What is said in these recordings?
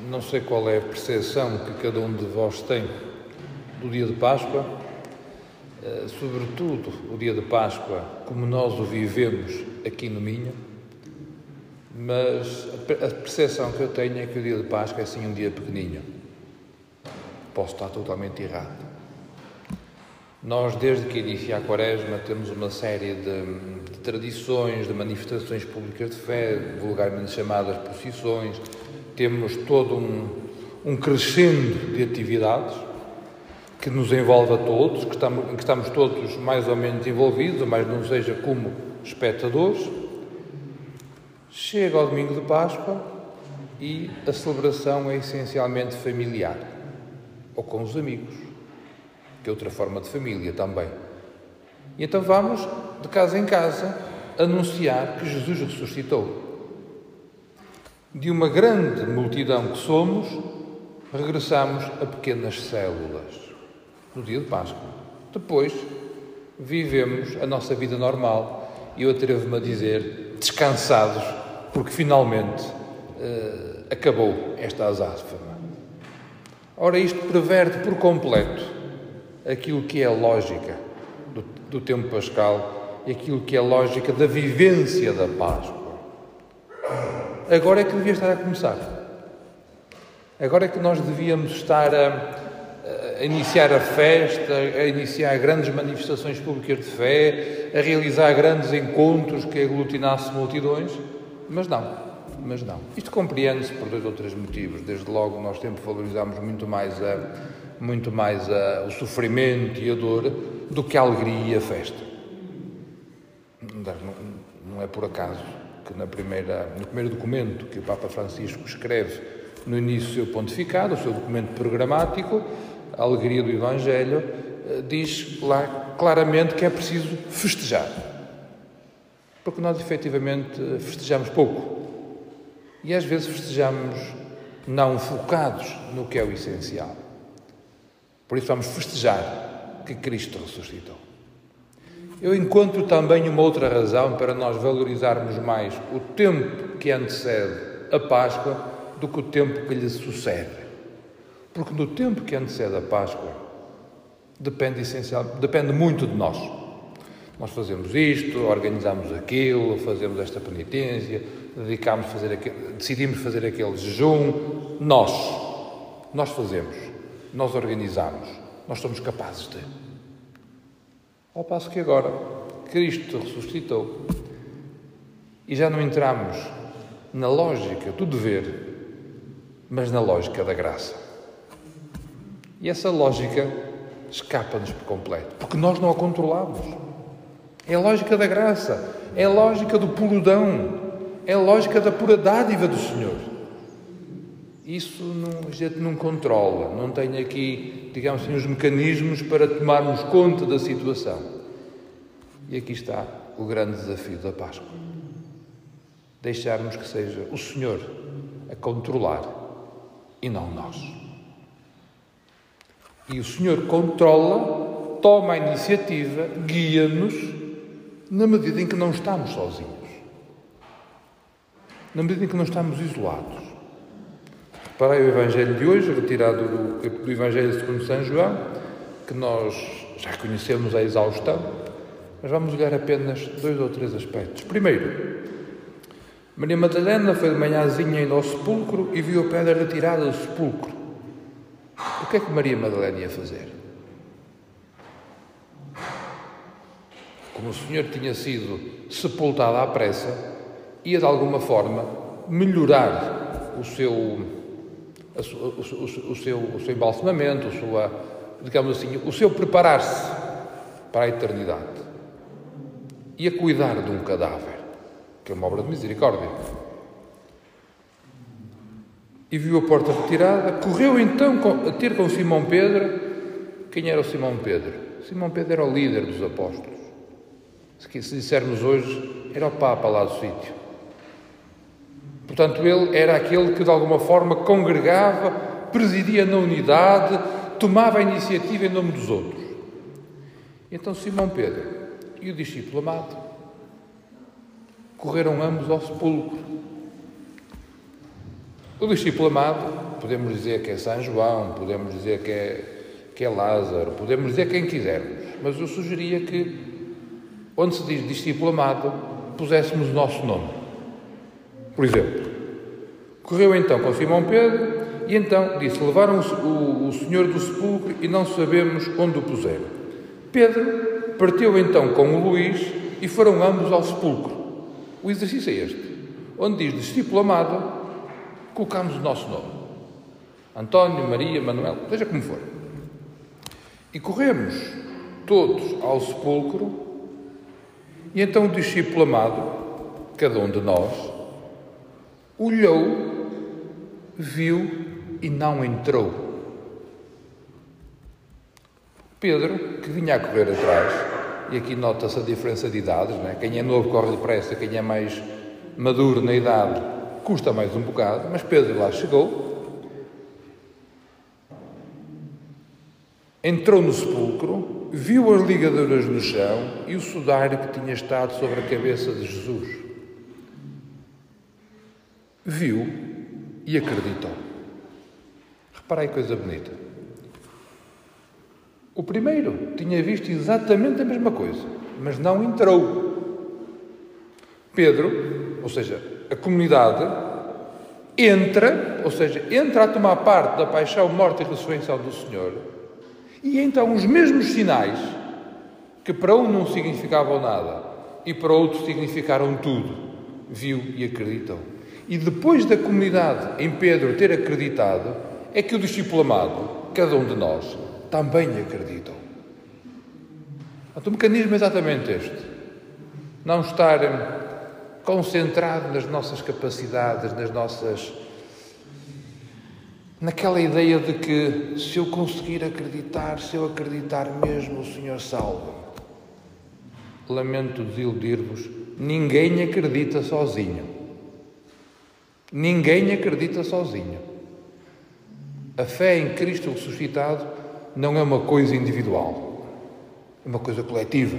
Não sei qual é a percepção que cada um de vós tem do dia de Páscoa, eh, sobretudo o dia de Páscoa, como nós o vivemos aqui no Minho, mas a percepção que eu tenho é que o dia de Páscoa é assim um dia pequeninho. Posso estar totalmente errado. Nós, desde que inicia a Quaresma, temos uma série de, de tradições, de manifestações públicas de fé, vulgarmente chamadas procissões, temos todo um, um crescendo de atividades que nos envolve a todos, que estamos, que estamos todos mais ou menos envolvidos, mas não seja como espectadores. Chega ao domingo de Páscoa e a celebração é essencialmente familiar, ou com os amigos, que é outra forma de família também. E então vamos, de casa em casa, anunciar que Jesus ressuscitou. De uma grande multidão que somos, regressamos a pequenas células no dia de Páscoa. Depois, vivemos a nossa vida normal e eu atrevo-me a dizer descansados, porque finalmente uh, acabou esta azáfama. Ora, isto preverte por completo aquilo que é a lógica do, do tempo pascal e aquilo que é a lógica da vivência da Páscoa. Agora é que devia estar a começar. Agora é que nós devíamos estar a, a iniciar a festa, a iniciar grandes manifestações públicas de fé, a realizar grandes encontros que aglutinassem multidões, mas não, mas não. Isto compreende-se por dois ou três motivos. Desde logo, nós sempre valorizamos muito mais, a, muito mais a, o sofrimento e a dor do que a alegria e a festa. Não, não é por acaso que na primeira, no primeiro documento que o Papa Francisco escreve no início do seu pontificado, o seu documento programático, a alegria do Evangelho, eh, diz lá claramente que é preciso festejar. Porque nós efetivamente festejamos pouco. E às vezes festejamos não focados no que é o essencial. Por isso vamos festejar que Cristo ressuscitou. Eu encontro também uma outra razão para nós valorizarmos mais o tempo que antecede a Páscoa do que o tempo que lhe sucede. Porque no tempo que antecede a Páscoa depende essencial, depende muito de nós. Nós fazemos isto, organizamos aquilo, fazemos esta penitência, dedicamos fazer aquele, decidimos fazer aquele jejum. Nós, nós fazemos, nós organizamos, nós somos capazes de. Ao passo que agora Cristo ressuscitou e já não entramos na lógica do dever, mas na lógica da graça. E essa lógica escapa-nos por completo, porque nós não a controlamos. É a lógica da graça, é a lógica do purudão, é a lógica da pura dádiva do Senhor. Isso não, a gente não controla, não tem aqui, digamos assim, os mecanismos para tomarmos conta da situação. E aqui está o grande desafio da Páscoa. Deixarmos que seja o Senhor a controlar e não nós. E o Senhor controla, toma a iniciativa, guia-nos na medida em que não estamos sozinhos. Na medida em que não estamos isolados. Para o Evangelho de hoje, retirado do, do Evangelho segundo São João, que nós já conhecemos a exaustão, mas vamos olhar apenas dois ou três aspectos. Primeiro, Maria Madalena foi de manhãzinha indo ao sepulcro e viu a pedra retirada do sepulcro. O que é que Maria Madalena ia fazer? Como o Senhor tinha sido sepultado à pressa, ia de alguma forma melhorar o seu o, o, o, seu, o seu embalsamamento, sua, digamos assim, o seu preparar-se para a eternidade. E a cuidar de um cadáver, que é uma obra de misericórdia. E viu a porta retirada, correu então a ter com Simão Pedro. Quem era o Simão Pedro? Simão Pedro era o líder dos apóstolos. Se dissermos hoje, era o Papa lá do sítio. Portanto, ele era aquele que de alguma forma congregava, presidia na unidade, tomava a iniciativa em nome dos outros. Então Simão Pedro e o discípulo amado correram ambos ao sepulcro. O discípulo amado podemos dizer que é São João, podemos dizer que é, que é Lázaro, podemos dizer quem quisermos, mas eu sugeria que, onde se diz discípulo amado, puséssemos o nosso nome. Por exemplo, correu então com Simão Pedro e então disse: Levaram o, o Senhor do sepulcro e não sabemos onde o puseram. Pedro partiu então com o Luís e foram ambos ao sepulcro. O exercício é este. Onde diz discípulo amado, colocamos o nosso nome. António, Maria, Manuel, seja como for. E corremos todos ao sepulcro, e então o discípulo amado, cada um de nós, olhou, viu e não entrou. Pedro, que vinha a correr atrás, e aqui nota-se a diferença de idades, né? quem é novo corre depressa, quem é mais maduro na idade custa mais um bocado, mas Pedro lá chegou, entrou no sepulcro, viu as ligaduras no chão e o sudário que tinha estado sobre a cabeça de Jesus. Viu e acreditou. Reparei coisa bonita. O primeiro tinha visto exatamente a mesma coisa, mas não entrou. Pedro, ou seja, a comunidade, entra, ou seja, entra a tomar parte da paixão, morte e ressurreição do Senhor, e então os mesmos sinais, que para um não significavam nada e para outro significaram tudo, viu e acreditou. E depois da comunidade em Pedro ter acreditado, é que o discípulo amado, cada um de nós, também acreditou. O mecanismo é exatamente este. Não estar concentrado nas nossas capacidades, nas nossas. naquela ideia de que se eu conseguir acreditar, se eu acreditar mesmo, o Senhor salva. Lamento desiludir-vos, ninguém acredita sozinho. Ninguém acredita sozinho. A fé em Cristo ressuscitado não é uma coisa individual, é uma coisa coletiva.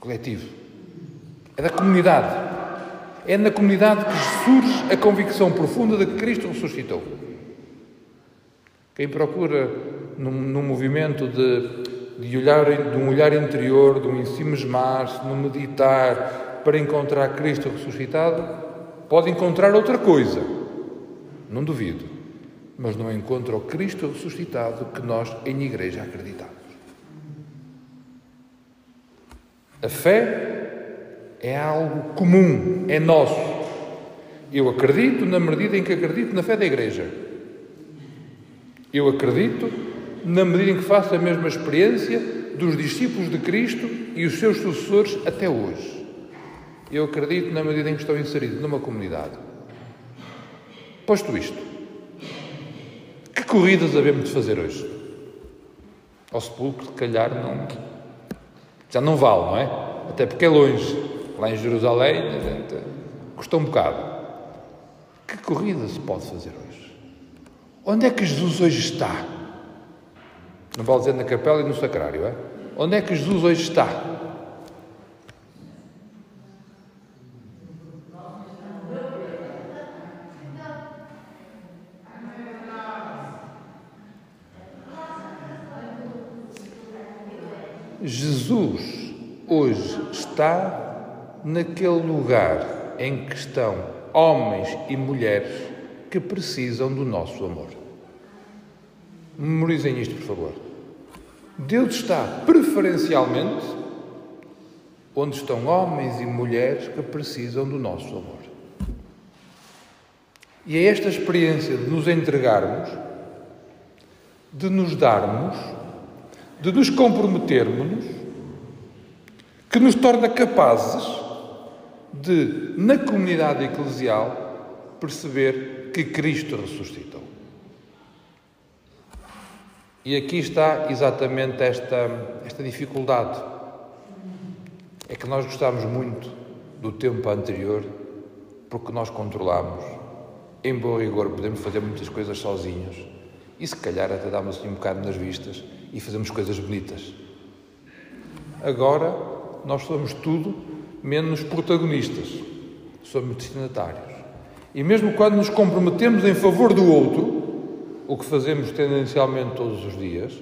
Coletivo. É da comunidade. É na comunidade que surge a convicção profunda de que Cristo ressuscitou. Quem procura num, num movimento de, de, olhar, de um olhar interior, de um ensimismar-se, no meditar para encontrar Cristo ressuscitado, pode encontrar outra coisa. Não duvido mas não encontra o Cristo ressuscitado que nós, em igreja, acreditamos. A fé é algo comum, é nosso. Eu acredito na medida em que acredito na fé da igreja. Eu acredito na medida em que faço a mesma experiência dos discípulos de Cristo e os seus sucessores até hoje. Eu acredito na medida em que estou inserido numa comunidade. Posto isto, que corridas havemos de fazer hoje? Ao sepulcro, se calhar, não, já não vale, não é? Até porque é longe. Lá em Jerusalém, a gente custa um bocado. Que corrida se pode fazer hoje? Onde é que Jesus hoje está? Não vale dizer na capela e no sacrário, é? Onde é que Jesus hoje está? Jesus hoje está naquele lugar em que estão homens e mulheres que precisam do nosso amor. Memorizem isto, por favor. Deus está preferencialmente onde estão homens e mulheres que precisam do nosso amor. E é esta experiência de nos entregarmos, de nos darmos, de nos comprometermos, que nos torna capazes de, na comunidade eclesial, perceber que Cristo ressuscitou. E aqui está exatamente esta, esta dificuldade. É que nós gostamos muito do tempo anterior porque nós controlamos. Em bom rigor, podemos fazer muitas coisas sozinhos e se calhar até damos assim um bocado nas vistas e fazemos coisas bonitas. Agora, nós somos tudo menos protagonistas, somos destinatários. E mesmo quando nos comprometemos em favor do outro, o que fazemos tendencialmente todos os dias,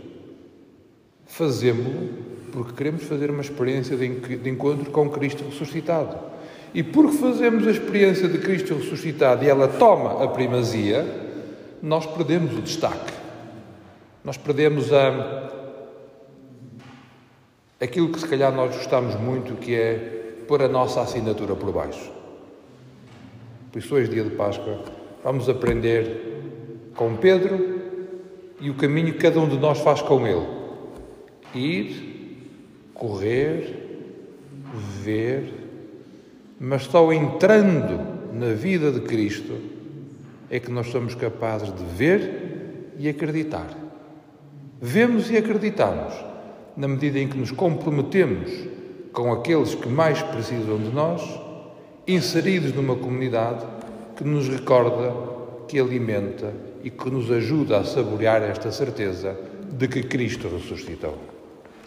fazemos-lo porque queremos fazer uma experiência de encontro com Cristo ressuscitado. E porque fazemos a experiência de Cristo ressuscitado e ela toma a primazia, nós perdemos o destaque. Nós perdemos a, aquilo que se calhar nós gostamos muito, que é pôr a nossa assinatura por baixo. Por isso, hoje, dia de Páscoa, vamos aprender com Pedro e o caminho que cada um de nós faz com ele. Ir, correr, ver, mas só entrando na vida de Cristo é que nós somos capazes de ver e acreditar. Vemos e acreditamos na medida em que nos comprometemos com aqueles que mais precisam de nós inseridos numa comunidade que nos recorda, que alimenta e que nos ajuda a saborear esta certeza de que Cristo ressuscitou.